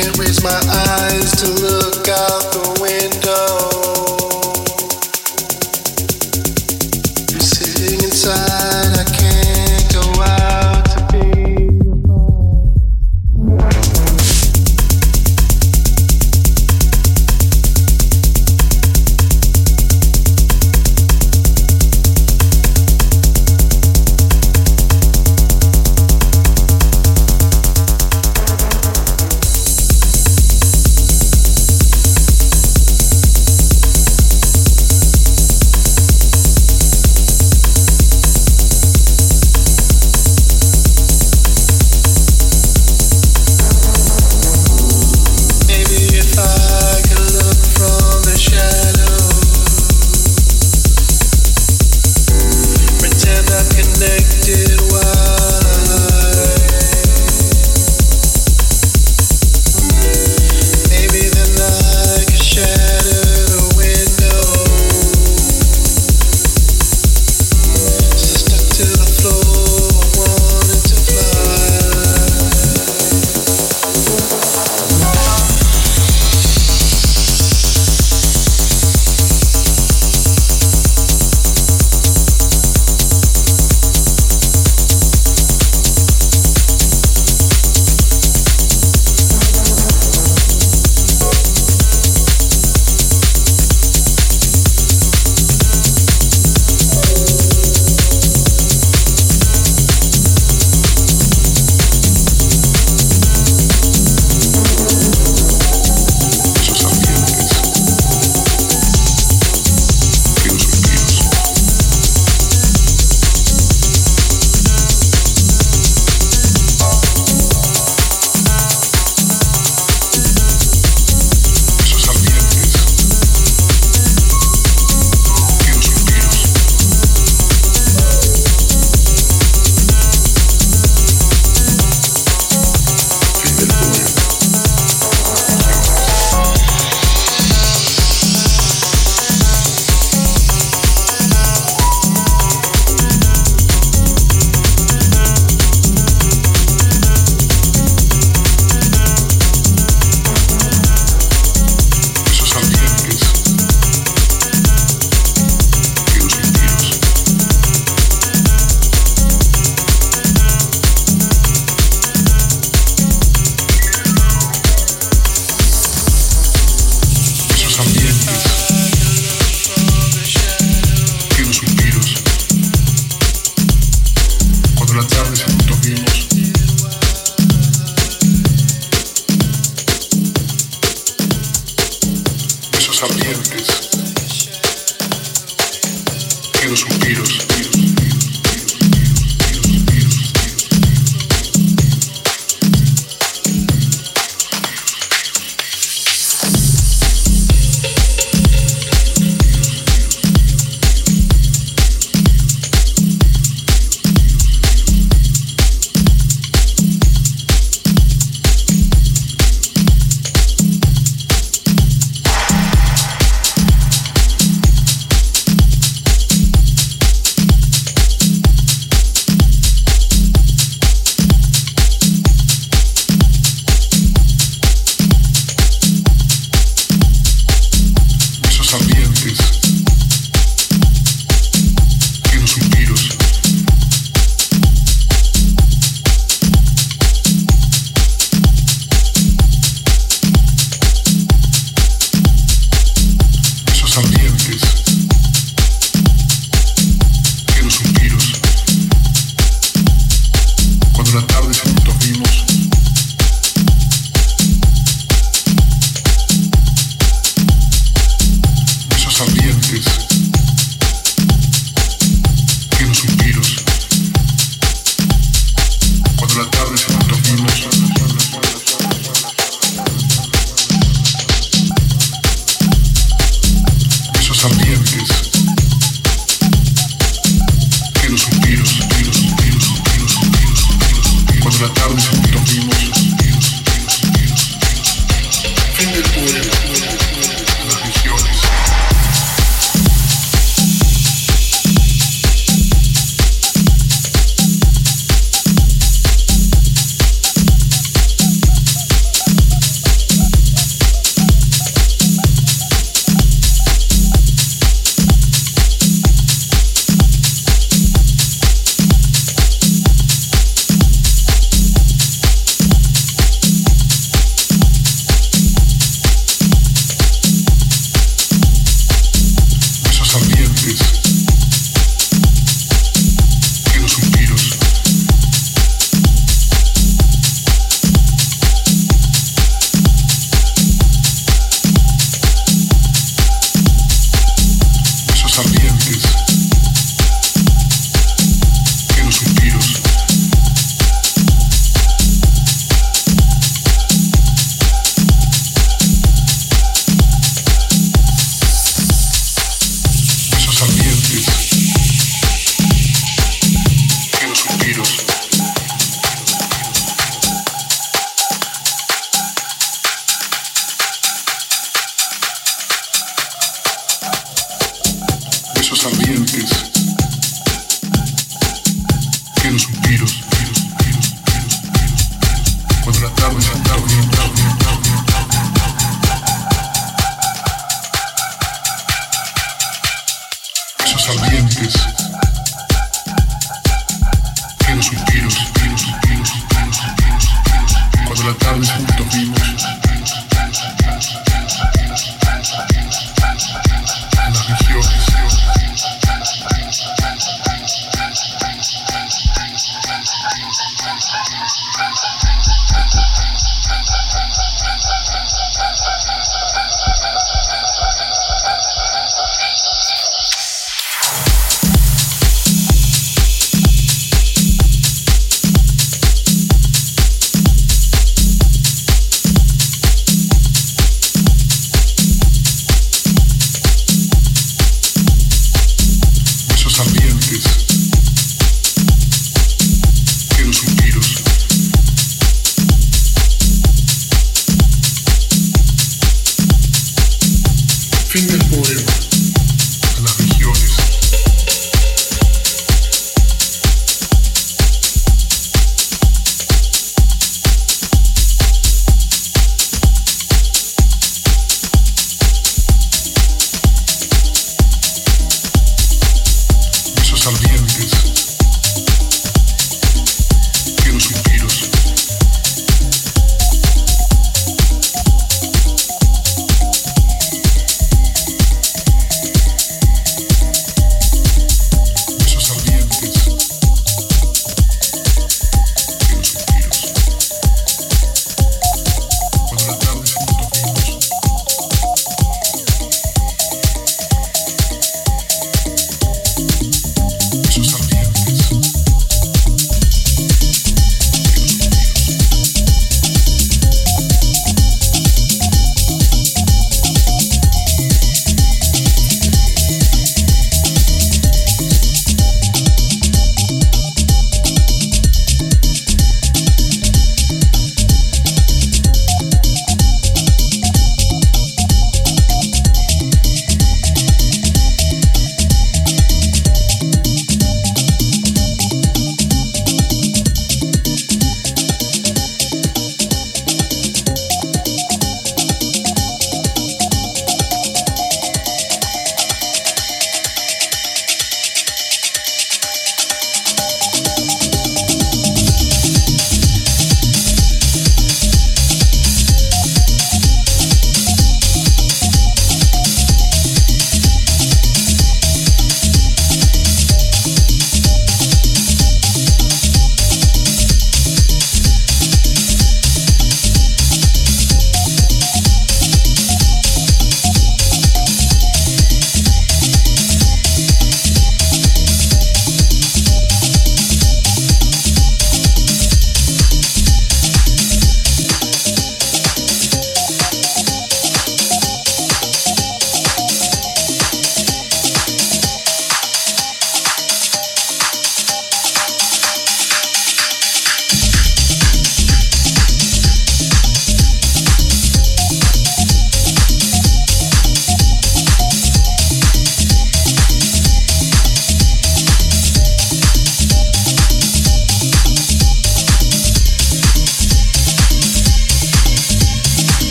can't raise my eyes to look out the window.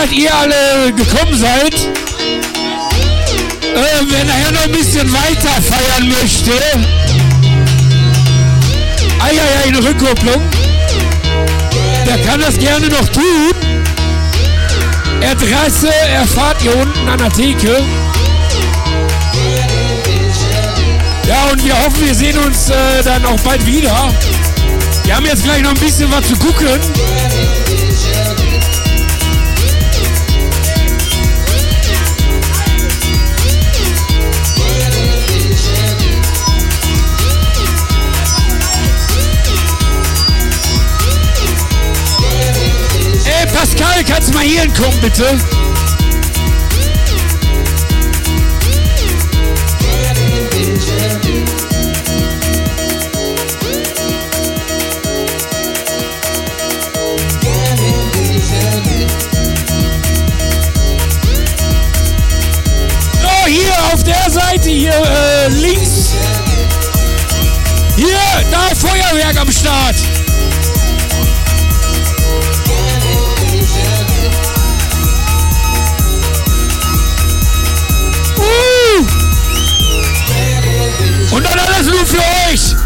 Dass ihr alle gekommen seid. Äh, wer nachher noch ein bisschen weiter feiern möchte. Eieiei, eine Rückkopplung. Der kann das gerne noch tun. Adresse erfahrt ihr unten an der Theke. Ja, und wir hoffen, wir sehen uns äh, dann auch bald wieder. Wir haben jetzt gleich noch ein bisschen was zu gucken. Pascal, kannst du mal hier hinkommen, bitte? Hier auf der Seite, hier äh, links. Hier, da Feuerwerk am Start. Und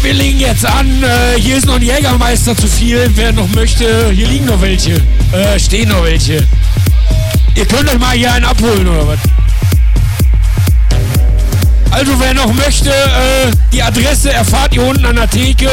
wir legen jetzt an. Äh, hier ist noch ein Jägermeister zu viel. Wer noch möchte, hier liegen noch welche. Äh, stehen noch welche. Ihr könnt euch mal hier einen abholen oder was? Also wer noch möchte, äh, die Adresse erfahrt ihr unten an der Theke.